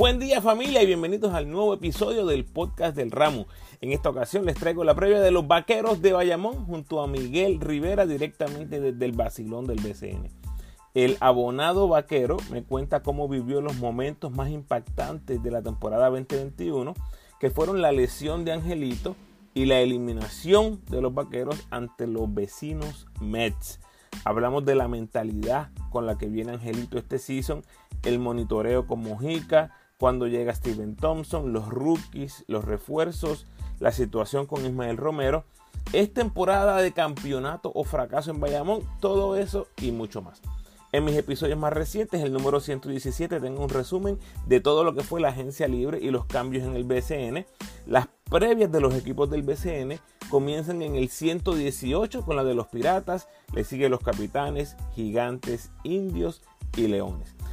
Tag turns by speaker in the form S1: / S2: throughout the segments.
S1: Buen día familia y bienvenidos al nuevo episodio del podcast del Ramo. En esta ocasión les traigo la previa de los Vaqueros de Bayamón junto a Miguel Rivera directamente desde el Basilón del BCN. El abonado vaquero me cuenta cómo vivió los momentos más impactantes de la temporada 2021, que fueron la lesión de Angelito y la eliminación de los vaqueros ante los vecinos Mets. Hablamos de la mentalidad con la que viene Angelito este season, el monitoreo con Mojica, cuando llega Steven Thompson, los rookies, los refuerzos, la situación con Ismael Romero. ¿Es temporada de campeonato o fracaso en Bayamón? Todo eso y mucho más. En mis episodios más recientes, el número 117, tengo un resumen de todo lo que fue la agencia libre y los cambios en el BCN. Las previas de los equipos del BCN comienzan en el 118 con la de los Piratas, le siguen los Capitanes, Gigantes, Indios y Leones.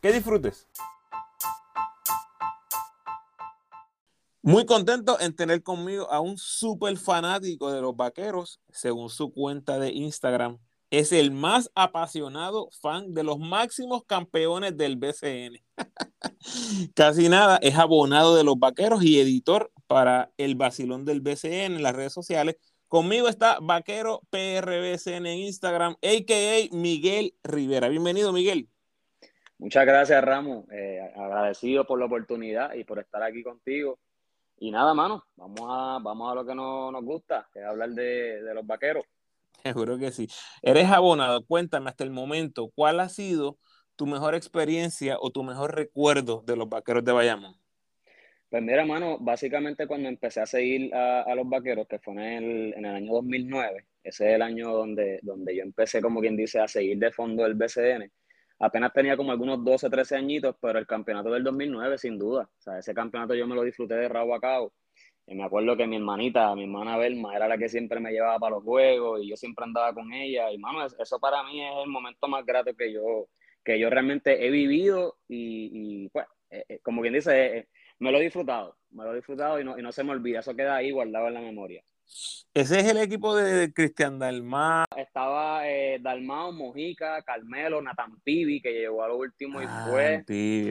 S1: Que disfrutes. Muy contento en tener conmigo a un súper fanático de los vaqueros, según su cuenta de Instagram. Es el más apasionado fan de los máximos campeones del BCN. Casi nada, es abonado de los vaqueros y editor para el vacilón del BCN en las redes sociales. Conmigo está Vaquero PRBCN en Instagram, a.k.a. Miguel Rivera. Bienvenido, Miguel.
S2: Muchas gracias, Ramos. Eh, agradecido por la oportunidad y por estar aquí contigo. Y nada, mano, vamos a, vamos a lo que no, nos gusta, que es hablar de, de los vaqueros.
S1: Seguro que sí. Eres abonado. Cuéntame hasta el momento, ¿cuál ha sido tu mejor experiencia o tu mejor recuerdo de los vaqueros de Bayamón?
S2: Pues mira, mano, básicamente cuando empecé a seguir a, a los vaqueros, que fue en el, en el, año 2009, ese es el año donde, donde yo empecé, como quien dice, a seguir de fondo el BCN. Apenas tenía como algunos 12, 13 añitos, pero el campeonato del 2009, sin duda. O sea, ese campeonato yo me lo disfruté de rabo a cabo. Y me acuerdo que mi hermanita, mi hermana Belma, era la que siempre me llevaba para los juegos y yo siempre andaba con ella. Y, mano, eso para mí es el momento más grato que yo, que yo realmente he vivido y, y pues, eh, eh, como quien dice, eh, me lo he disfrutado, me lo he disfrutado y no, y no se me olvida, eso queda ahí guardado en la memoria.
S1: Ese es el equipo de, Cristian Dalmá.
S2: Estaba eh, Dalmao, Mojica, Carmelo, Nathan Pibi, que llegó a lo último y ah, fue,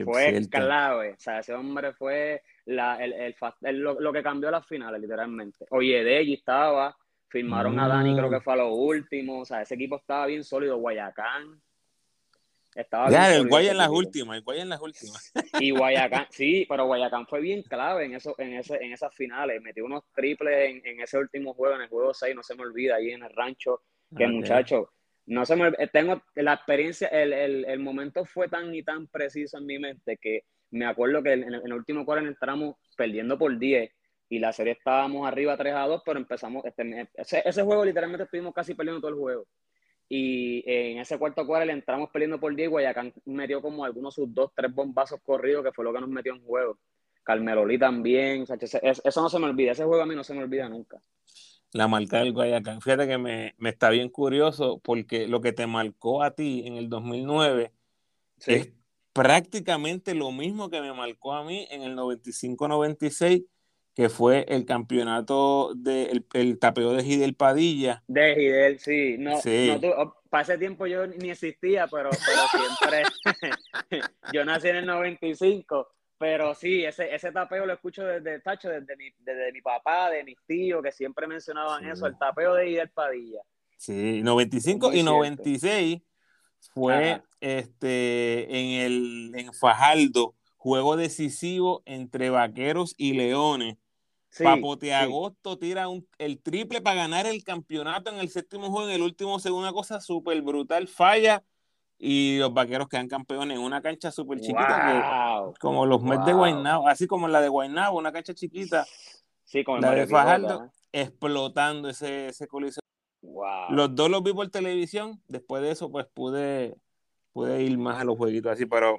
S2: fue clave. O sea, ese hombre fue la, el, el, el, lo, lo, que cambió las finales, literalmente. Oye, de allí estaba, firmaron mm. a Dani, creo que fue a lo último. O sea, ese equipo estaba bien sólido. Guayacán,
S1: estaba ya, el Guaya en las últimas, el Guaya en las últimas.
S2: Y Guayacán, sí, pero Guayacán fue bien clave en eso, en ese, en esas finales. Metió unos triples en, en ese último juego, en el juego 6, no se me olvida, ahí en el rancho, que okay. muchacho, no se me tengo la experiencia, el, el, el, momento fue tan y tan preciso en mi mente que me acuerdo que en el, en el último cuarto entramos perdiendo por 10 y la serie estábamos arriba 3 a 2, pero empezamos, este, ese, ese juego literalmente estuvimos casi perdiendo todo el juego. Y en ese cuarto cuarto le entramos peleando por Diego y acá metió como algunos sus dos, tres bombazos corridos que fue lo que nos metió en juego. Carmelolí también, o sea, eso no se me olvida, ese juego a mí no se me olvida nunca.
S1: La marca del Guayacán, fíjate que me, me está bien curioso porque lo que te marcó a ti en el 2009 sí. es prácticamente lo mismo que me marcó a mí en el 95-96 que fue el campeonato del de, el tapeo de Gidel Padilla.
S2: De Gidel, sí. No, sí. No, tú, para ese tiempo yo ni existía, pero, pero siempre. yo nací en el 95, pero sí, ese, ese tapeo lo escucho desde Tacho, desde mi, desde mi papá, de mis tíos, que siempre mencionaban sí. eso, el tapeo de Gidel Padilla.
S1: Sí, 95 y 96 fue Ajá. este en el en Fajardo, juego decisivo entre vaqueros y leones Sí, Papote Agosto sí. tira un, el triple para ganar el campeonato en el séptimo juego, en el último segundo, una cosa súper brutal, falla y los vaqueros quedan campeones en una cancha súper chiquita, wow. que, como los wow. Mets de Guaynabo, así como la de Guaynabo, una cancha chiquita,
S2: sí, como
S1: la de Fajardo, ¿eh? explotando ese, ese coliseo.
S2: Wow.
S1: Los dos los vi por televisión, después de eso pues pude, pude ir más a los jueguitos así, pero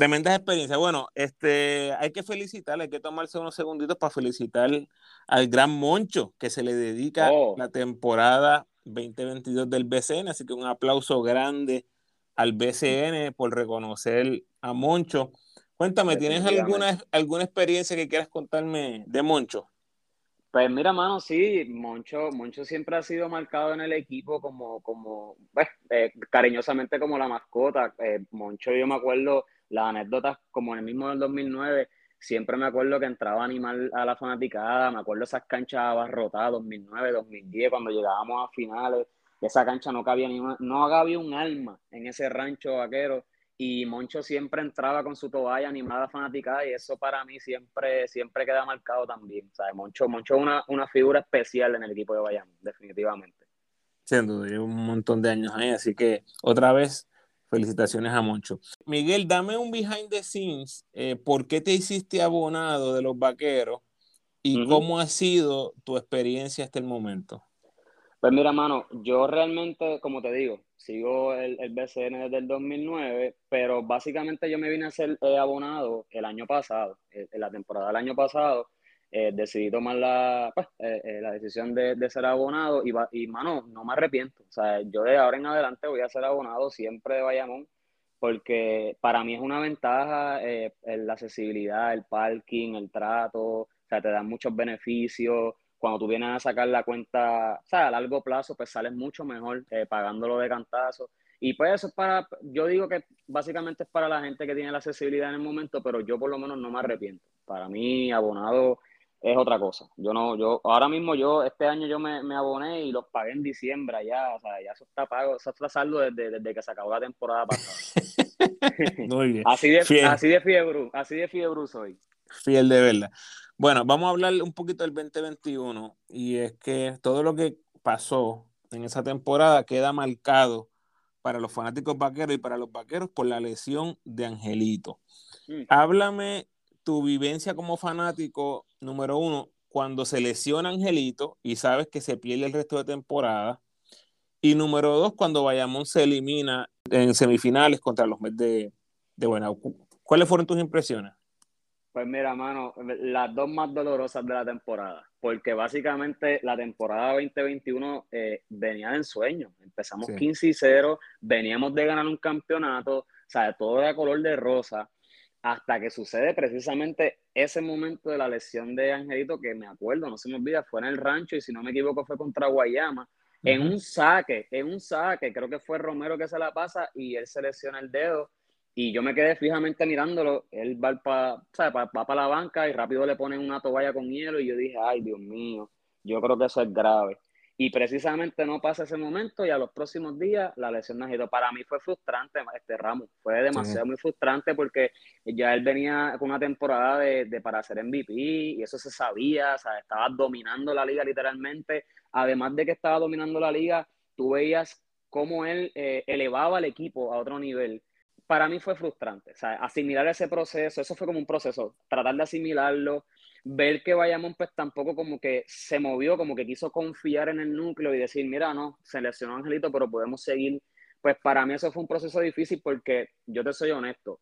S1: Tremendas experiencias. Bueno, este, hay que felicitar, hay que tomarse unos segunditos para felicitar al gran Moncho que se le dedica
S2: Oh.
S1: la temporada 2022 del BCN. Así que un aplauso grande al BCN por reconocer a Moncho. Cuéntame, ¿tienes alguna, alguna experiencia que quieras contarme de Moncho?
S2: Pues mira, mano, sí, Moncho, Moncho siempre ha sido marcado en el equipo como, como eh, cariñosamente como la mascota. Eh, Moncho, yo me acuerdo las anécdotas como en el mismo del 2009, siempre me acuerdo que entraba a animar a la fanaticada, me acuerdo esas canchas abarrotadas, 2009, 2010, cuando llegábamos a finales, esa cancha no cabía ni una, no cabía un alma en ese rancho vaquero y Moncho siempre entraba con su toalla animada fanaticada y eso para mí siempre, siempre queda marcado también. Moncho, Moncho es una, una figura especial en el equipo de Bayamón, definitivamente.
S1: Siendo un montón de años ahí, así que otra vez felicitaciones a Moncho. Miguel, dame un behind the scenes, eh, ¿por qué te hiciste abonado de los vaqueros y uh -huh. cómo ha sido tu experiencia hasta el momento?
S2: Pues mira, mano, yo realmente, como te digo, sigo el, el BCN desde el 2009, pero básicamente yo me vine a ser eh, abonado el año pasado, eh, en la temporada del año pasado, eh, decidí tomar la, pues, la decisión de, ser abonado y, y, mano, no me arrepiento. O sea, yo de ahora en adelante voy a ser abonado siempre de Bayamón, porque para mí es una ventaja la accesibilidad, el parking, el trato, o sea, te dan muchos beneficios cuando tú vienes a sacar la cuenta, o sea, a largo plazo, pues sales mucho mejor eh, pagándolo de cantazo. Y pues eso es para, yo digo que básicamente es para la gente que tiene la accesibilidad en el momento, pero yo por lo menos no me arrepiento. Para mí, abonado es otra cosa. Yo no, yo, ahora mismo yo, este año yo me, me aboné y los pagué en diciembre ya, o sea, ya eso está pago, eso está saldo desde, desde que se acabó la temporada pasada.
S1: Muy bien.
S2: así de, Fiel. así de fiebre, así de fiebre soy.
S1: Fiel de verdad. Bueno, vamos a hablar un poquito del 2021 y es que todo lo que pasó en esa temporada queda marcado para los fanáticos vaqueros y para los vaqueros por la lesión de Angelito. Mm. Háblame tu vivencia como fanático, número uno, cuando se lesiona Angelito y sabes que se pierde el resto de temporada. Y número dos, cuando Bayamón se elimina en semifinales contra los Mets de, de Buenau. ¿Cuáles fueron tus impresiones?
S2: Pues mira, mano, las dos más dolorosas de la temporada, porque básicamente la temporada 2021 eh, venía de ensueño. Empezamos sí. 15 y 0, veníamos de ganar un campeonato, o sea, todo era color de rosa, hasta que sucede precisamente ese momento de la lesión de Angelito, que me acuerdo, no se me olvida, fue en el rancho y si no me equivoco fue contra Guayama, uh -huh. en un saque, en un saque, creo que fue Romero que se la pasa y él se lesiona el dedo y yo me quedé fijamente mirándolo, él va para pa, pa la banca y rápido le ponen una toalla con hielo y yo dije, ay Dios mío, yo creo que eso es grave. Y precisamente no pasa ese momento y a los próximos días la lesión de Angelito. Para mí fue frustrante este ramo, fue demasiado sí. muy frustrante porque ya él venía con una temporada de, de, para ser MVP y eso se sabía, o sea, estaba dominando la liga literalmente. Además de que estaba dominando la liga, tú veías cómo él eh, elevaba al equipo a otro nivel para mí fue frustrante. O sea, asimilar ese proceso, eso fue como un proceso, tratar de asimilarlo, ver que Bayamón pues tampoco como que se movió, como que quiso confiar en el núcleo y decir, mira, no, se lesionó Angelito, pero podemos seguir. Pues para mí eso fue un proceso difícil porque yo te soy honesto,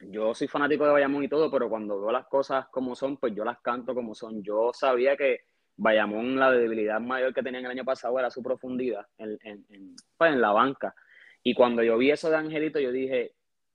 S2: yo soy fanático de Bayamón y todo, pero cuando veo las cosas como son, pues yo las canto como son. Yo sabía que Bayamón, la debilidad mayor que tenían el año pasado era su profundidad en, en, en, pues, en la banca. Y cuando yo vi eso de Angelito, yo dije,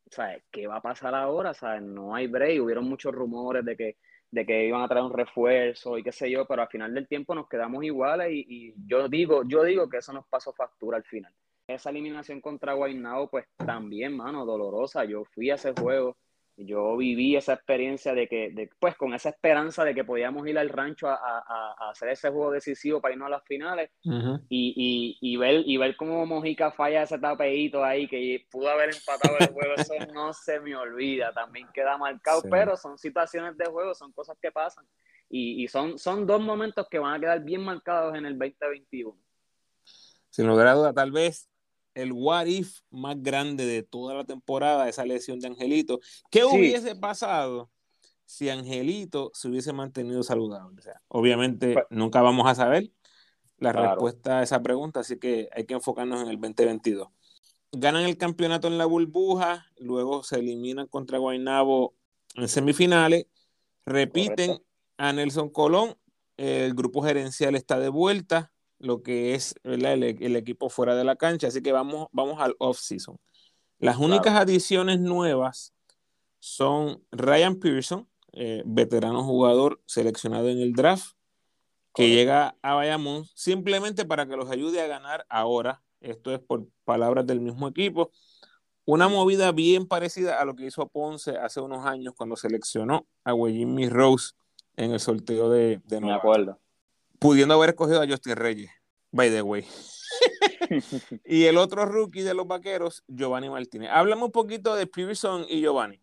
S2: ¿sabes? ¿Qué va a pasar ahora? ¿Sabes? No hay break. Hubieron muchos rumores de que, de que iban a traer un refuerzo y qué sé yo, pero al final del tiempo nos quedamos iguales y, y yo, digo, yo digo que eso nos pasó factura al final. Esa eliminación contra Guaynabo, pues también, mano, dolorosa. Yo fui a ese juego, yo viví esa experiencia de que, de, pues con esa esperanza de que podíamos ir al rancho a, a, a hacer ese juego decisivo para irnos a las finales uh -huh. y, y, y, ver, y ver cómo Mojica falla ese tapeíto ahí que pudo haber empatado el juego, eso no se me olvida, también queda marcado, sí. pero son situaciones de juego, son cosas que pasan y, y, son, son dos momentos que van a quedar bien marcados en el 2021.
S1: Sin lugar a duda, tal vez el what if más grande de toda la temporada, esa lesión de Angelito. ¿Qué sí. hubiese pasado si Angelito se hubiese mantenido saludable? O sea, obviamente pues, nunca vamos a saber la claro. respuesta a esa pregunta, así que hay que enfocarnos en el 2022. ganan el campeonato en la burbuja, luego se eliminan contra Guaynabo en semifinales, repiten a Nelson Colón, el grupo gerencial está de vuelta, lo que es el, equipo fuera de la cancha, así que vamos, vamos al off-season. Las únicas adiciones nuevas son Ryan Pearson, eh, veterano jugador seleccionado en el draft, que llega a Bayamón simplemente para que los ayude a ganar ahora. Esto es por palabras del mismo equipo. Una movida bien parecida a lo que hizo Ponce hace unos años cuando seleccionó a Jimmy Rose en el sorteo de, de
S2: Me acuerdo.
S1: Pudiendo haber escogido a Justin Reyes, by the way. y el otro rookie de los vaqueros, Giovanni Martínez. Háblame un poquito de Pearson y Giovanni.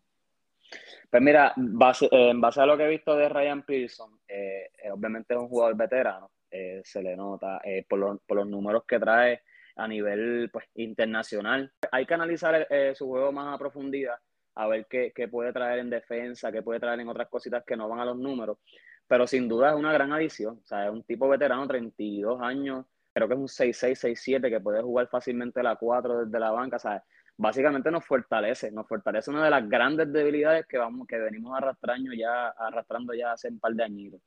S2: Pues mira, eh, en base a lo que he visto de Ryan Pearson, eh, eh, obviamente es un jugador veterano, se le nota por, los números que trae a nivel pues, internacional. Hay que analizar su juego más a profundidad, a ver qué, qué, puede traer en defensa, qué puede traer en otras cositas que no van a los números, pero sin duda es una gran adición. O sea, es un tipo veterano, 32 años, creo que es un 6'6", 6'7", que puede jugar fácilmente la 4 desde la banca, ¿sabes? básicamente nos fortalece, nos fortalece una de las grandes debilidades que vamos, que venimos arrastrando ya, arrastrando ya hace un par de añitos.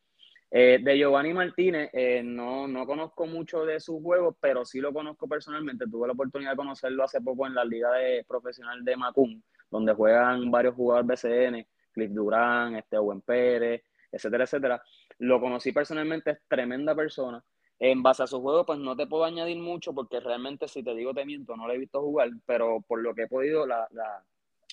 S2: Eh, de Giovanni Martínez, eh, no, no conozco mucho de sus juegos, pero sí lo conozco personalmente. Tuve la oportunidad de conocerlo hace poco en la liga de, profesional de Macum, donde juegan varios jugadores BCN, Cliff Durán, este Owen Pérez, etcétera, etcétera. Lo conocí personalmente, es tremenda persona. En base a su juego, pues no te puedo añadir mucho porque realmente, si te digo te miento, no lo he visto jugar, pero por lo que he podido, la,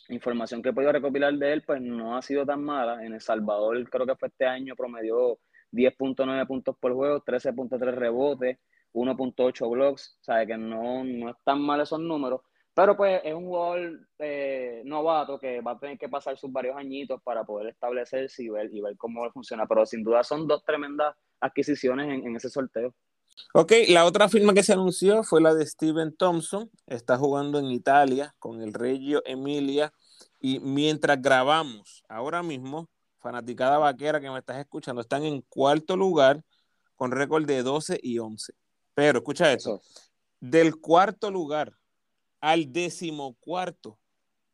S2: información que he podido recopilar de él, pues no ha sido tan mala. En El Salvador creo que fue este año, promedió 10.9 puntos por juego, 13.3 rebotes, 1.8 blocks, o sea, que no, no es tan mal esos números. Pero pues es un jugador eh, novato que va a tener que pasar sus varios añitos para poder establecerse y ver, y ver cómo funciona. Pero sin duda son dos tremendas adquisiciones en, ese sorteo.
S1: Ok, la otra firma que se anunció fue la de Steven Thompson. Está jugando en Italia con el Reggio Emilia. Y mientras grabamos ahora mismo, fanaticada vaquera que me estás escuchando, están en cuarto lugar con récord de 12 y 11. Pero escucha esto: del cuarto lugar al decimocuarto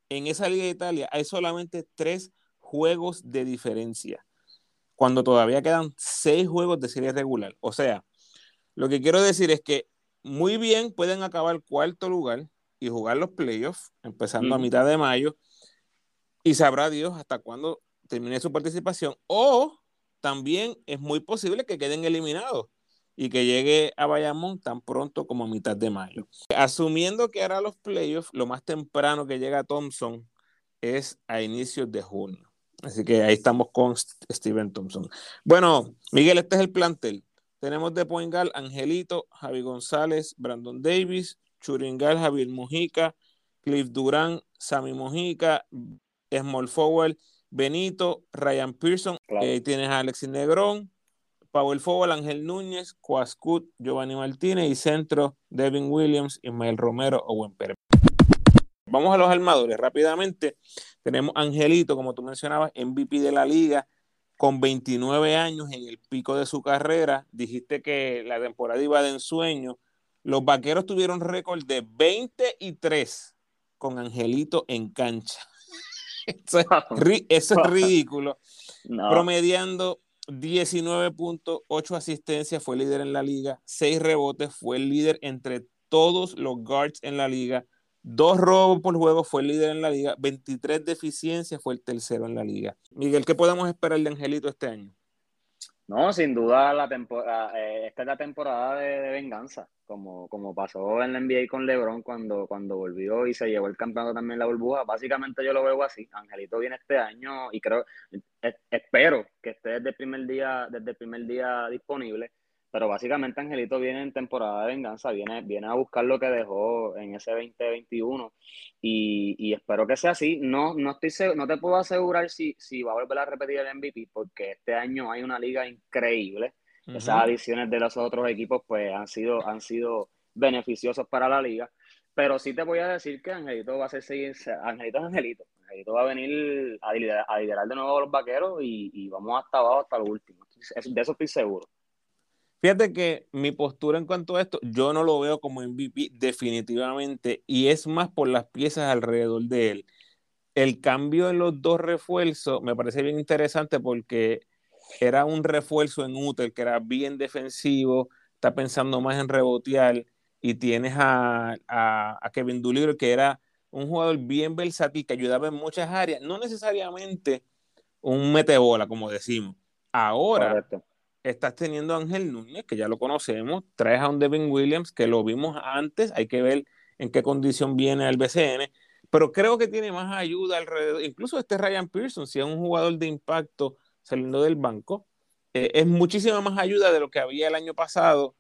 S1: en esa Liga de Italia hay solamente tres juegos de diferencia cuando todavía quedan seis juegos de serie regular. O sea, lo que quiero decir es que muy bien pueden acabar cuarto lugar y jugar los playoffs, empezando a mitad de mayo, y sabrá Dios hasta cuándo termine su participación. O también es muy posible que queden eliminados y que llegue a Bayamón tan pronto como a mitad de mayo. Asumiendo que hará los playoffs, lo más temprano que llega a Thompson es a inicios de junio. Así que ahí estamos con Steven Thompson. Bueno, Miguel, este es el plantel. Tenemos de Poingal Angelito, Javi González, Brandon Davis, Churingal, Javier Mojica, Cliff Durán, Sammy Mojica, Small Forward, Benito, Ryan Pearson, eh, tienes a Alexis Negrón, Powell Forward, Ángel Núñez, Cuascut, Giovanni Martínez y centro, Devin Williams, Ismael Romero, Owen Pérez. Vamos a los armadores rápidamente. Tenemos Angelito, como tú mencionabas, MVP de la liga, con 29 años en el pico de su carrera. Dijiste que la temporada iba de ensueño. Los vaqueros tuvieron récord de 23 y con Angelito en cancha. Eso es, ridículo. Promediando 19.8 asistencias, fue líder en la liga, 6 rebotes, fue el líder entre todos los guards en la liga, Dos robos por juego fue el líder en la liga, 23 deficiencias fue el tercero en la liga. Miguel, ¿qué podemos esperar de Angelito este año?
S2: No, sin duda la temporada, eh, esta es la temporada de, venganza, como, como pasó en la NBA con LeBron cuando, cuando volvió y se llevó el campeonato también la burbuja. Básicamente yo lo veo así. Angelito viene este año y creo, espero que esté desde el primer día, desde el primer día disponible pero básicamente Angelito viene en temporada de venganza, viene, viene a buscar lo que dejó en ese 2021 y, y espero que sea así. No, no, estoy, no te puedo asegurar si, si va a volver a repetir el MVP porque este año hay una liga increíble. Esas adiciones de los otros equipos pues han sido, han sido beneficiosos para la liga. Pero sí te voy a decir que Angelito va a ser Angelito es Angelito. Angelito va a venir a liderar, de nuevo a los vaqueros y, y vamos hasta abajo hasta lo último. De eso estoy seguro.
S1: Fíjate que mi postura en cuanto a esto, yo no lo veo como MVP definitivamente y es más por las piezas alrededor de él. El cambio en los dos refuerzos me parece bien interesante porque era un refuerzo en útil que era bien defensivo, está pensando más en rebotear y tienes a, a, Kevin Doolittle que era un jugador bien versátil que ayudaba en muchas áreas, no necesariamente un metebola, como decimos. Ahora estás teniendo a Ángel Núñez, que ya lo conocemos, traes a un Devin Williams, que lo vimos antes, hay que ver en qué condición viene el BCN, pero creo que tiene más ayuda alrededor, incluso este Ryan Pearson, si es un jugador de impacto saliendo del banco, eh, es muchísima más ayuda de lo que había el año pasado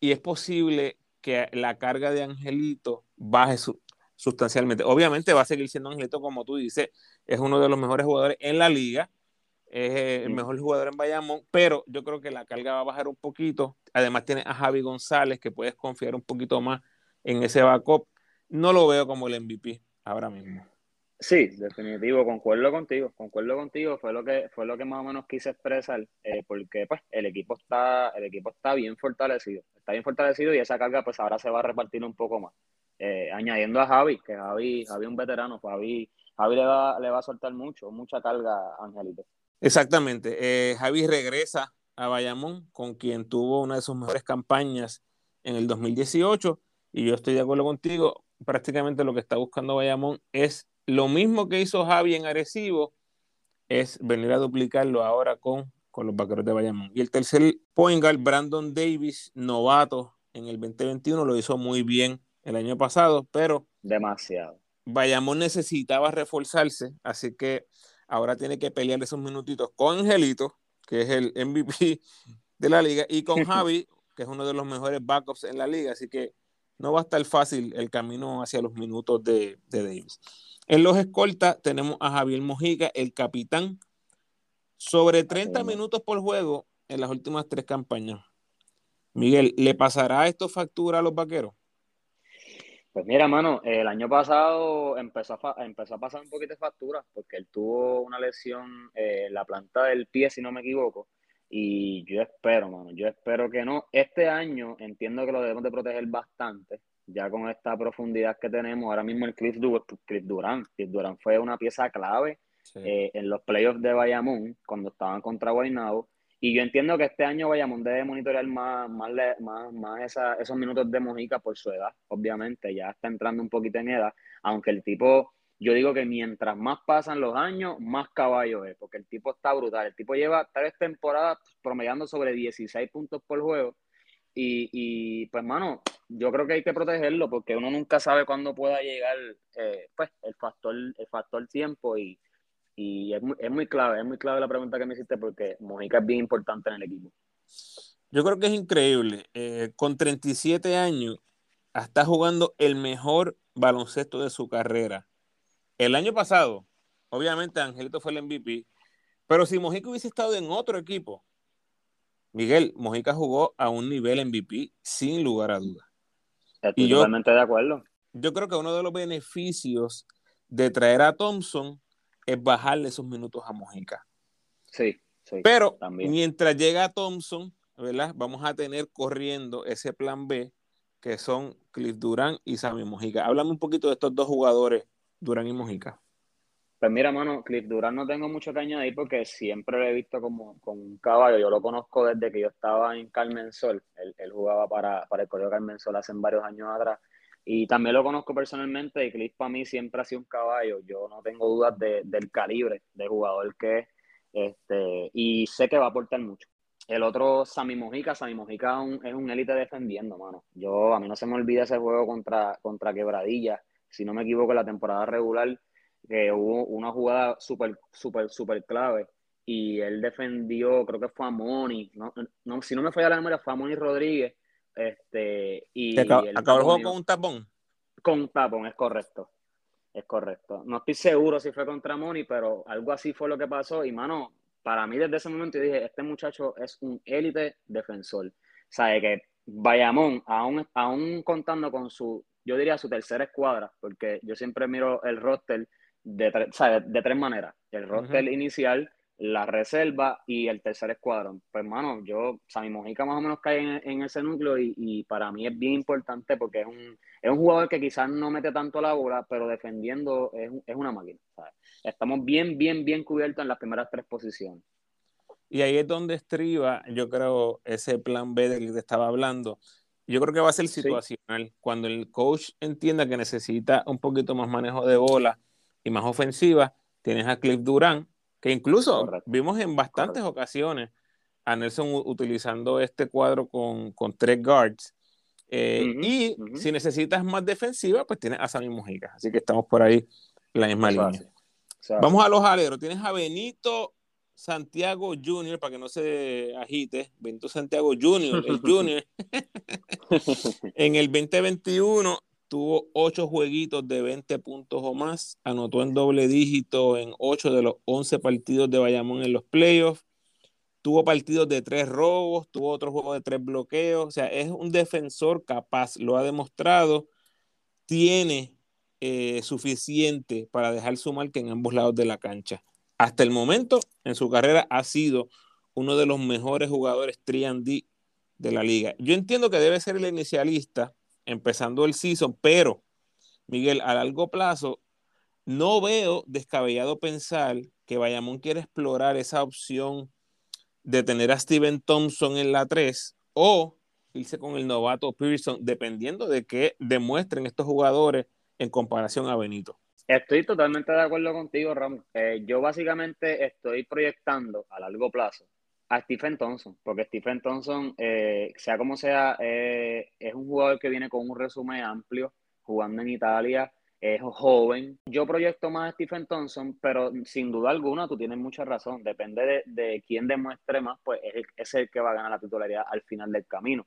S1: y es posible que la carga de Angelito baje sustancialmente. Obviamente va a seguir siendo Angelito, como tú dices, es uno de los mejores jugadores en la liga, es el mejor jugador en Bayamón, pero yo creo que la carga va a bajar un poquito. Además tiene a Javi González, que puedes confiar un poquito más en ese backup. No lo veo como el MVP ahora mismo.
S2: Sí, definitivo, concuerdo contigo, concuerdo contigo, fue lo que fue lo que más o menos quise expresar, eh, porque pues el equipo está el equipo está bien fortalecido, está bien fortalecido y esa carga pues ahora se va a repartir un poco más, eh, añadiendo a Javi, que Javi, Javi un veterano, Javi, Javi le va, le va a soltar mucho, mucha carga a Angelito.
S1: Exactamente. Eh, Javi regresa a Bayamón, con quien tuvo una de sus mejores campañas en el 2018. Y yo estoy de acuerdo contigo. Prácticamente lo que está buscando Bayamón es lo mismo que hizo Javi en Arecibo, es venir a duplicarlo ahora con, con los vaqueros de Bayamón. Y el tercer point guard, Brandon Davis, novato en el 2021, lo hizo muy bien el año pasado, pero.
S2: Demasiado.
S1: Bayamón necesitaba reforzarse, así que ahora tiene que pelear esos minutitos con Angelito, que es el MVP de la liga, y con Javi, que es uno de los mejores backups en la liga, así que no va a estar fácil el camino hacia los minutos de, Davis. En los escoltas tenemos a Javier Mojica, el capitán, sobre 30 minutos por juego en las últimas tres campañas. Miguel, ¿le pasará esto factura a los vaqueros?
S2: Pues mira, mano, el año pasado empezó a, empezó a pasar un poquito de factura porque él tuvo una lesión en la planta del pie, si no me equivoco. Y yo espero, mano, yo espero que no. Este año entiendo que lo debemos de proteger bastante, ya con esta profundidad que tenemos. Ahora mismo el Cliff, Durán, Cliff Durán fue una pieza clave eh, en los playoffs de Bayamón cuando estaban contra Guaynabo y yo entiendo que este año Bayamón debe monitorear más, más, más, más esos minutos de Mojica por su edad, obviamente, ya está entrando un poquito en edad, aunque el tipo, yo digo que mientras más pasan los años, más caballo es, porque el tipo está brutal, el tipo lleva tres temporadas promediando sobre 16 puntos por juego, y, y pues, mano, yo creo que hay que protegerlo, porque uno nunca sabe cuándo pueda llegar, eh, pues, el factor, el factor tiempo, y y es muy, es muy clave, es muy clave la pregunta que me hiciste porque Mojica es bien importante en el equipo.
S1: Yo creo que es increíble. Eh, con 37 años, está jugando el mejor baloncesto de su carrera. El año pasado, obviamente Angelito fue el MVP, pero si Mojica hubiese estado en otro equipo, Miguel, Mojica jugó a un nivel MVP sin lugar a dudas.
S2: Estoy totalmente de acuerdo.
S1: Yo creo que uno de los beneficios de traer a Thompson es bajarle esos minutos a Mojica.
S2: Sí, sí.
S1: Pero mientras llega Thompson, ¿verdad? Vamos a tener corriendo ese plan B, que son Cliff Durán y Sammy Mojica. Háblame un poquito de estos dos jugadores, Durán y Mojica.
S2: Pues mira, mano, Cliff Durán no tengo mucho que añadir porque siempre lo he visto como, como un caballo. Yo lo conozco desde que yo estaba en Carmen Sol. Él, jugaba para, para el Colegio Carmen Sol hace varios años atrás. Y también lo conozco personalmente y Cliff para mí siempre ha sido un caballo. Yo no tengo dudas del calibre de jugador que es. Este, y sé que va a aportar mucho. El otro, Sammy Mojica. Sammy Mojica es un élite defendiendo, mano. Yo, a mí no se me olvida ese juego contra, contra Quebradilla. Si no me equivoco, la temporada regular, que hubo una jugada súper, súper, súper clave. Y él defendió, creo que fue a Moni. No, no, si no me falla la memoria, fue a Moni Rodríguez este, y
S1: acabó, el, juego con un tapón.
S2: Con un tapón, es correcto. Es correcto. No estoy seguro si fue contra Moni, pero algo así fue lo que pasó. Y mano, para mí desde ese momento yo dije, este muchacho es un élite defensor. Sabe que Bayamón, aún, aún contando con su, yo diría su tercera escuadra, porque yo siempre miro el roster de, de tres maneras. El roster inicial, la reserva y el tercer escuadrón. Pues, hermano, yo, Sammy Mojica más o menos cae en, ese núcleo y, para mí es bien importante porque es un, es un jugador que quizás no mete tanto la bola, pero defendiendo es, es una máquina. Estamos bien, bien, bien cubiertos en las primeras tres posiciones.
S1: Y ahí es donde estriba, yo creo, ese plan B del que te estaba hablando. Yo creo que va a ser situacional. Cuando el coach entienda que necesita un poquito más manejo de bola y más ofensiva, tienes a Cliff Durán, que incluso vimos en bastantes ocasiones a Nelson utilizando este cuadro con, tres guards. Eh, y si necesitas más defensiva, pues tienes a Sammy Mujica. Así que estamos por ahí en la misma línea. Vamos a los aleros. Tienes a Benito Santiago Junior, para que no se agite. Benito Santiago Junior, el Junior. en el 2021 tuvo ocho jueguitos de 20 puntos o más, anotó en doble dígito en ocho de los 11 partidos de Bayamón en los playoffs, tuvo partidos de tres robos, tuvo otro juego de tres bloqueos, o sea, es un defensor capaz, lo ha demostrado, tiene eh, suficiente para dejar su marca en ambos lados de la cancha. Hasta el momento, en su carrera, ha sido uno de los mejores jugadores 3D de la liga. Yo entiendo que debe ser el inicialista empezando el season, pero Miguel, a largo plazo, no veo descabellado pensar que Bayamón quiere explorar esa opción de tener a Steven Thompson en la 3 o irse con el novato Pearson, dependiendo de qué demuestren estos jugadores en comparación a Benito.
S2: Estoy totalmente de acuerdo contigo, Ram. Eh, yo básicamente estoy proyectando a largo plazo a Stephen Thompson, porque Stephen Thompson, eh, sea como sea, eh, es un jugador que viene con un resumen amplio, jugando en Italia, es joven. Yo proyecto más a Stephen Thompson, pero sin duda alguna tú tienes mucha razón. Depende de, quién demuestre más, pues es el, es el que va a ganar la titularidad al final del camino.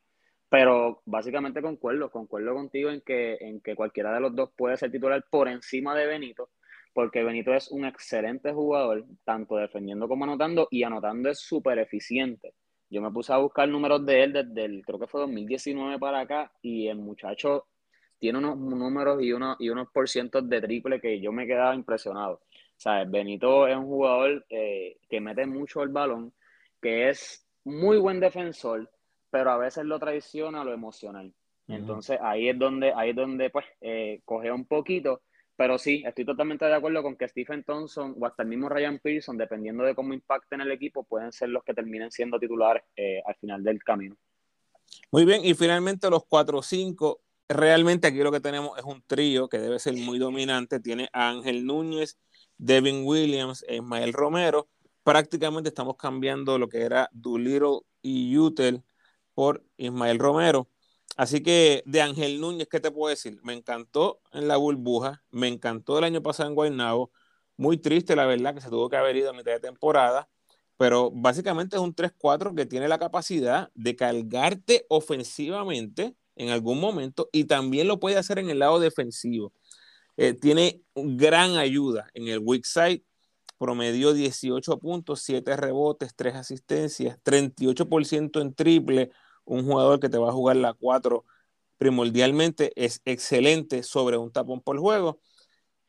S2: Pero básicamente concuerdo, concuerdo contigo en que, en que cualquiera de los dos puede ser titular por encima de Benito porque Benito es un excelente jugador, tanto defendiendo como anotando, y anotando es súper eficiente. Yo me puse a buscar números de él desde el, creo que fue 2019 para acá, y el muchacho tiene unos números y unos, y unos de triple que yo me quedaba impresionado. Sea, Benito es un jugador eh, que mete mucho el balón, que es muy buen defensor, pero a veces lo traiciona lo emocional. Entonces ahí es donde, ahí es donde pues eh, coge un poquito pero sí, estoy totalmente de acuerdo con que Stephen Thompson o hasta el mismo Ryan Pearson, dependiendo de cómo impacten el equipo, pueden ser los que terminen siendo titulares eh, al final del camino.
S1: Muy bien, y finalmente los 4-5. Realmente aquí lo que tenemos es un trío que debe ser muy dominante. Tiene a Ángel Núñez, Devin Williams Ismael Romero. Prácticamente estamos cambiando lo que era Doolittle y Utel por Ismael Romero. Así que de Ángel Núñez, ¿qué te puedo decir? Me encantó en la burbuja, me encantó el año pasado en Guaynabo. Muy triste, la verdad, que se tuvo que haber ido a mitad de temporada, pero básicamente es un 3-4 que tiene la capacidad de cargarte ofensivamente en algún momento y también lo puede hacer en el lado defensivo. Eh, tiene gran ayuda en el weak side, promedió 18 puntos, 7 rebotes, 3 asistencias, 38% en triple, un jugador que te va a jugar la 4 primordialmente es excelente sobre un tapón por juego.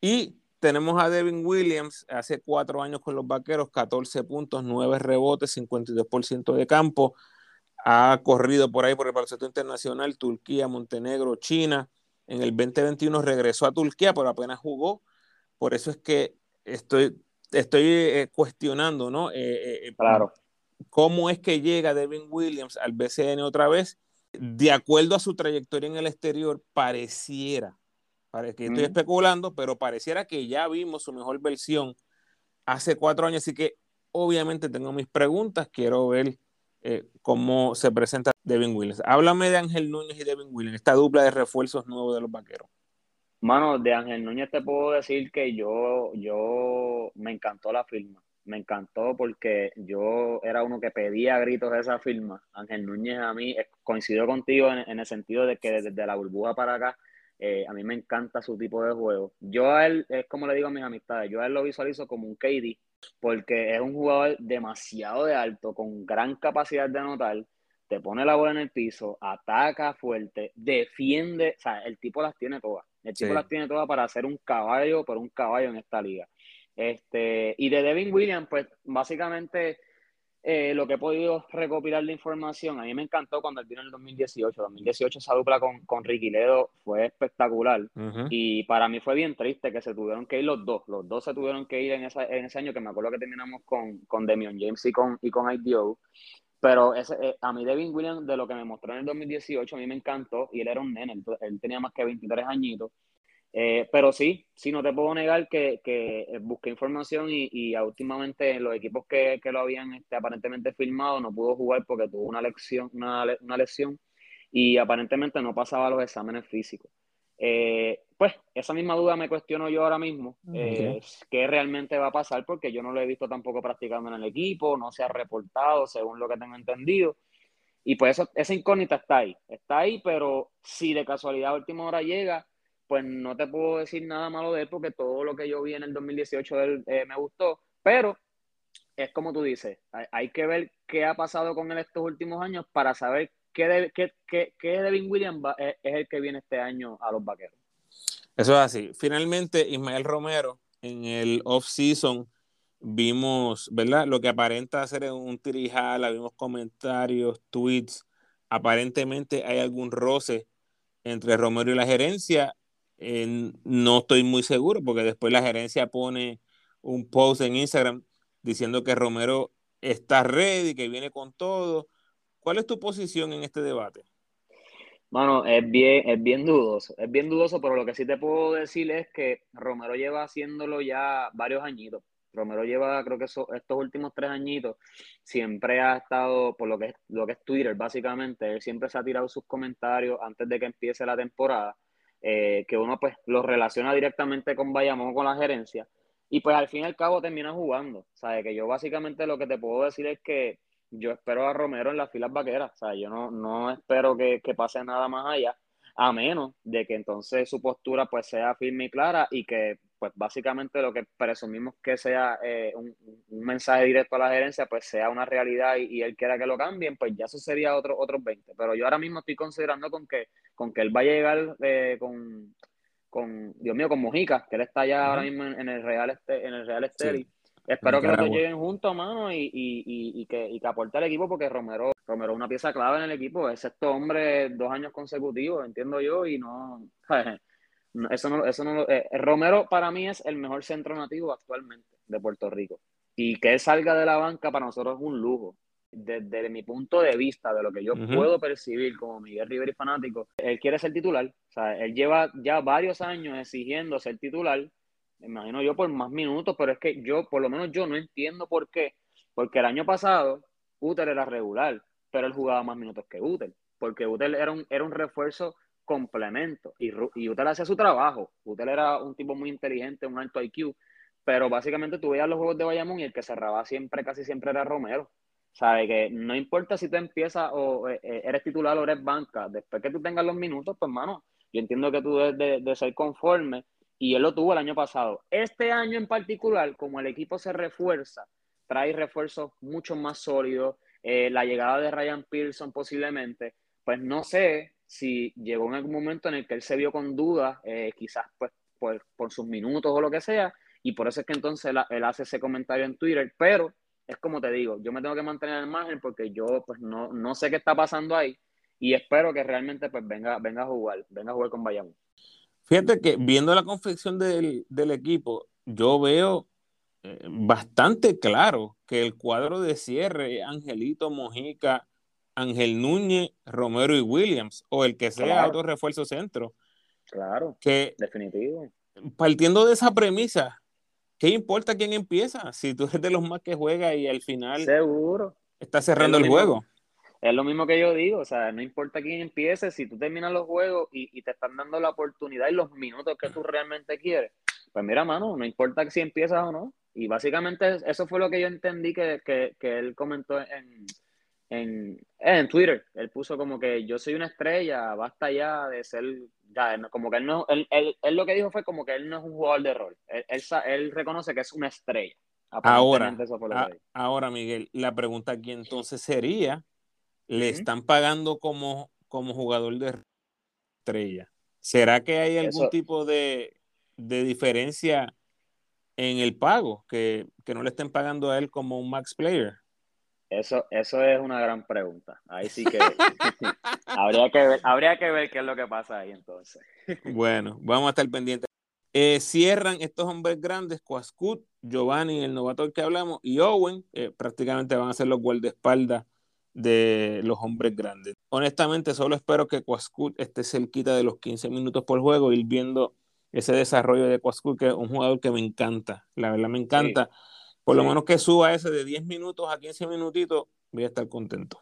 S1: Y tenemos a Devin Williams, hace cuatro años con los Vaqueros, 14 puntos, 9 rebotes, 52% de campo. Ha corrido por ahí por el baloncesto internacional, Turquía, Montenegro, China. En el 2021 regresó a Turquía, pero apenas jugó. Por eso es que estoy, estoy eh, cuestionando, ¿no? Eh, eh,
S2: claro
S1: cómo es que llega Devin Williams al BCN otra vez. De acuerdo a su trayectoria en el exterior, pareciera, para que estoy especulando, pero pareciera que ya vimos su mejor versión hace cuatro años, así que obviamente tengo mis preguntas, quiero ver eh, cómo se presenta Devin Williams. Háblame de Ángel Núñez y Devin Williams, esta dupla de refuerzos nuevos de los vaqueros.
S2: Mano, de Ángel Núñez te puedo decir que yo, yo me encantó la firma me encantó porque yo era uno que pedía gritos esa firma. Ángel Núñez a mí eh, coincidió contigo en, el sentido de que desde la burbuja para acá, eh, a mí me encanta su tipo de juego. Yo a él, es como le digo a mis amistades, yo a él lo visualizo como un KD porque es un jugador demasiado de alto, con gran capacidad de anotar, te pone la bola en el piso, ataca fuerte, defiende, o sea, el tipo las tiene todas. El tipo las tiene todas para hacer un caballo por un caballo en esta liga. Este, y de Devin Williams, pues básicamente eh, lo que he podido recopilar de información, a mí me encantó cuando él vino en el 2018. 2018 esa dupla con, con Ricky Ledo fue espectacular. Y para mí fue bien triste que se tuvieron que ir los dos. Los dos se tuvieron que ir en, esa, en ese año que me acuerdo que terminamos con, con Demion James y con, y con IDO. Pero ese, eh, a mí Devin Williams, de lo que me mostró en el 2018, a mí me encantó. Y él era un nene, él tenía más que 23 añitos. Eh, pero sí, sí, no te puedo negar que, que busqué información y, y últimamente los equipos que, que lo habían este, aparentemente filmado no pudo jugar porque tuvo una, lección, una, una lesión y aparentemente no pasaba los exámenes físicos. Eh, pues esa misma duda me cuestiono yo ahora mismo, eh, qué realmente va a pasar porque yo no lo he visto tampoco practicando en el equipo, no se ha reportado según lo que tengo entendido. Y pues eso, esa incógnita está ahí, está ahí, pero si de casualidad a última hora llega, pues no te puedo decir nada malo de él porque todo lo que yo vi en el 2018 de él eh, me gustó, pero es como tú dices, hay, que ver qué ha pasado con él estos últimos años para saber qué, qué Devin Williams es, el que viene este año a los vaqueros.
S1: Eso es así. Finalmente, Ismael Romero en el off-season vimos, ¿verdad? Lo que aparenta ser un tirijala, vimos comentarios, tweets. Aparentemente hay algún roce entre Romero y la gerencia no estoy muy seguro porque después la gerencia pone un post en Instagram diciendo que Romero está ready, que viene con todo. ¿Cuál es tu posición en este debate?
S2: Bueno, es bien, es bien dudoso, es bien dudoso, pero lo que sí te puedo decir es que Romero lleva haciéndolo ya varios añitos. Romero lleva, creo que estos últimos tres añitos, siempre ha estado, por lo que, es, lo que es Twitter, básicamente, él siempre se ha tirado sus comentarios antes de que empiece la temporada eh, que uno pues lo relaciona directamente con Bayamón, con la gerencia, y pues al fin y al cabo termina jugando. ¿Sabes? Que yo básicamente lo que te puedo decir es que yo espero a Romero en las filas vaqueras. O sea, yo no, no espero que, que pase nada más allá, a menos de que entonces su postura pues sea firme y clara y que pues básicamente lo que presumimos que sea eh, un, mensaje directo a la gerencia, pues sea una realidad y, él quiera que lo cambien, pues ya eso sería otro, otros 20. Pero yo ahora mismo estoy considerando con que, con que él vaya a llegar eh, con, con, Dios mío, con Mojica, que él está ya ahora mismo en, el Real este, en el Real Esteri. Espero que los dos lleguen juntos, mano, y, y, y, que, y que aporte al equipo, porque Romero, Romero es una pieza clave en el equipo. Es este hombre dos años consecutivos, entiendo yo, y no. Eso no, eso no, eh, Romero para mí es el mejor centro nativo actualmente de Puerto Rico. Y que él salga de la banca para nosotros es un lujo. Desde, mi punto de vista, de lo que yo puedo percibir como Miguel Rivera y fanático, él quiere ser titular. O sea, él lleva ya varios años exigiendo ser titular. Me imagino yo por más minutos, pero es que yo, por lo menos yo no entiendo por qué. Porque el año pasado, Uter era regular, pero él jugaba más minutos que Uter. Porque Uter era un, era un refuerzo complemento. Y, y Utel hacía su trabajo. Utel era un tipo muy inteligente, un alto IQ. Pero básicamente tú veías los juegos de Bayamón y el que cerraba siempre, casi siempre era Romero. Sabe que no importa si tú empiezas o eh, eh, eres titular o eres banca, después que tú tengas los minutos, pues mano, yo entiendo que tú debes de, ser conforme y él lo tuvo el año pasado. Este año en particular, como el equipo se refuerza, trae refuerzos mucho más sólidos, eh, la llegada de Ryan Pearson posiblemente, pues no sé si llegó en algún momento en el que él se vio con dudas, eh, quizás pues por, por, sus minutos o lo que sea, y por eso es que entonces él, hace ese comentario en Twitter, pero es como te digo, yo me tengo que mantener al margen porque yo pues no, no sé qué está pasando ahí y espero que realmente pues venga, venga a jugar, venga a jugar con Bayamón.
S1: Fíjate que viendo la confección del, del equipo, yo veo eh, bastante claro que el cuadro de cierre, Angelito Mojica, Ángel Núñez, Romero y Williams, o el que sea otro refuerzo centro.
S2: Claro, que, definitivo.
S1: Partiendo de esa premisa, ¿qué importa quién empieza? Si tú eres de los más que juega y al final.
S2: Seguro.
S1: Está cerrando el juego.
S2: Es lo mismo que yo digo, o sea, no importa quién empiece, si tú terminas los juegos y, te están dando la oportunidad y los minutos que tú realmente quieres, pues mira, mano, no importa si empiezas o no. Y básicamente eso fue lo que yo entendí que, que, que él comentó en, en, en Twitter. Él puso como que yo soy una estrella, basta ya de ser, ya, como que él no, él, él, lo que dijo fue como que él no es un jugador de rol. Él, él, reconoce que es una estrella.
S1: Ahora, ahora, Miguel, la pregunta aquí entonces sería, ¿le están pagando como, como jugador de estrella? ¿Será que hay algún tipo de, de diferencia en el pago, que, que no le estén pagando a él como un max player.
S2: Eso, eso es una gran pregunta. Ahí sí que habría que ver, habría que ver qué es lo que pasa ahí entonces.
S1: bueno, vamos a estar pendientes. Eh, cierran estos hombres grandes, Quascut, Giovanni, el novato que hablamos, y Owen, eh, prácticamente van a ser los guardaespaldas de los hombres grandes. Honestamente, solo espero que Quascut esté cerquita de los 15 minutos por juego, ir viendo ese desarrollo de Quascut, que es un jugador que me encanta, la verdad me encanta. Por lo menos que suba ese de 10 minutos a 15 minutitos, voy a estar contento.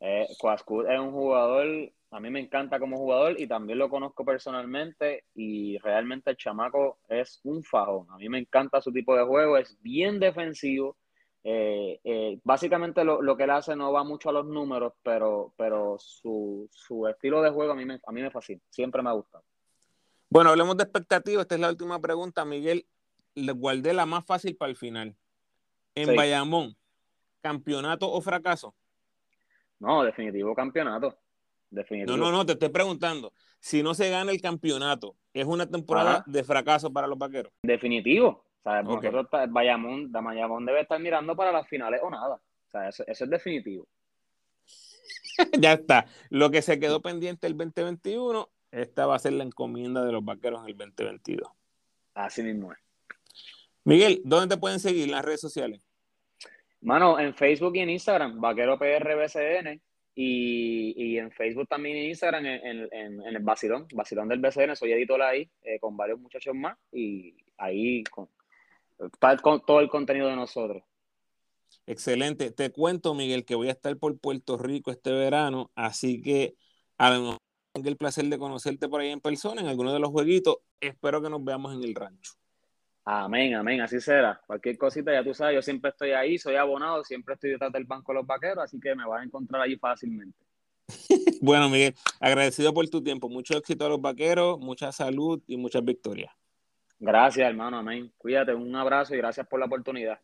S2: Eh, es un jugador, a mí me encanta como jugador y también lo conozco personalmente y realmente el chamaco es un fajón. A mí me encanta su tipo de juego, es bien defensivo. Eh, eh, básicamente lo, que él hace no va mucho a los números, pero, pero su, estilo de juego a mí, me, a mí me fascina, siempre me ha gustado.
S1: Bueno, hablemos de expectativas. Esta es la última pregunta, Miguel guardé la más fácil para el final. En Bayamón, ¿campeonato o fracaso?
S2: No, definitivo campeonato. Definitivo.
S1: No, no, no, te estoy preguntando. Si no se gana el campeonato, ¿es una temporada de fracaso para los vaqueros?
S2: Definitivo. O sea, Bayamón, Bayamón debe estar mirando para las finales o nada. O sea, eso, eso es definitivo.
S1: ya está. Lo que se quedó pendiente el 2021, esta va a ser la encomienda de los vaqueros en el 2022.
S2: Así mismo es.
S1: Miguel, ¿dónde te pueden seguir en las redes sociales?
S2: Mano, en Facebook y en Instagram, Vaquero PRBCN. Y, y en Facebook también en Instagram, en, el Basilón, Basilón del BCN, soy editor ahí, eh, con varios muchachos más, y ahí con, con todo el contenido de nosotros.
S1: Excelente. Te cuento, Miguel, que voy a estar por Puerto Rico este verano, así que a lo mejor tengo el placer de conocerte por ahí en persona, en alguno de los jueguitos. Espero que nos veamos en el rancho.
S2: Amén, amén, así será. Cualquier cosita, ya tú sabes, yo siempre estoy ahí, soy abonado, siempre estoy detrás del banco de los vaqueros, así que me vas a encontrar allí fácilmente.
S1: bueno, Miguel, agradecido por tu tiempo. Mucho éxito a los vaqueros, mucha salud y muchas victorias.
S2: Gracias, hermano, amén. Cuídate, un abrazo y gracias por la oportunidad.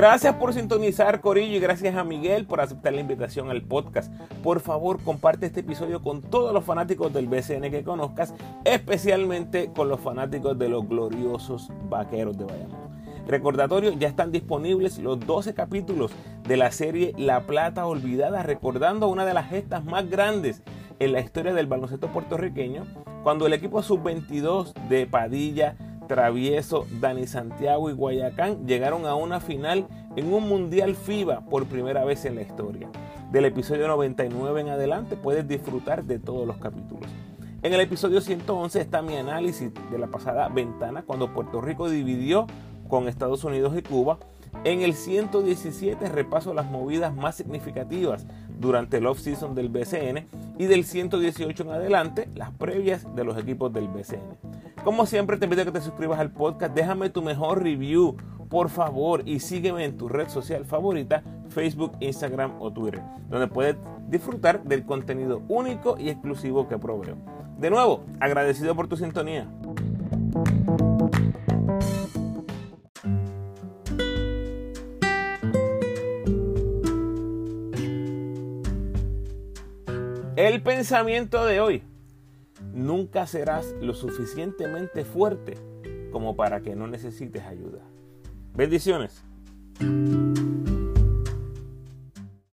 S1: Gracias por sintonizar, Corillo, y gracias a Miguel por aceptar la invitación al podcast. Por favor, comparte este episodio con todos los fanáticos del BCN que conozcas, especialmente con los fanáticos de los gloriosos vaqueros de Bayamón. Recordatorio, ya están disponibles los 12 capítulos de la serie La Plata Olvidada, recordando una de las gestas más grandes en la historia del baloncesto puertorriqueño, cuando el equipo sub-22 de Padilla Travieso, Dani Santiago y Guayacán llegaron a una final en un Mundial FIBA por primera vez en la historia. Del episodio 99 en adelante puedes disfrutar de todos los capítulos. En el episodio 111 está mi análisis de la pasada ventana cuando Puerto Rico dividió con Estados Unidos y Cuba. En el 117 repaso las movidas más significativas durante el off-season del BCN y del 118 en adelante las previas de los equipos del BCN. Como siempre te invito a que te suscribas al podcast, déjame tu mejor review, por favor, y sígueme en tu red social favorita, Facebook, Instagram o Twitter, donde puedes disfrutar del contenido único y exclusivo que proveo. De nuevo, agradecido por tu sintonía. El pensamiento de hoy nunca serás lo suficientemente fuerte como para que no necesites ayuda. Bendiciones.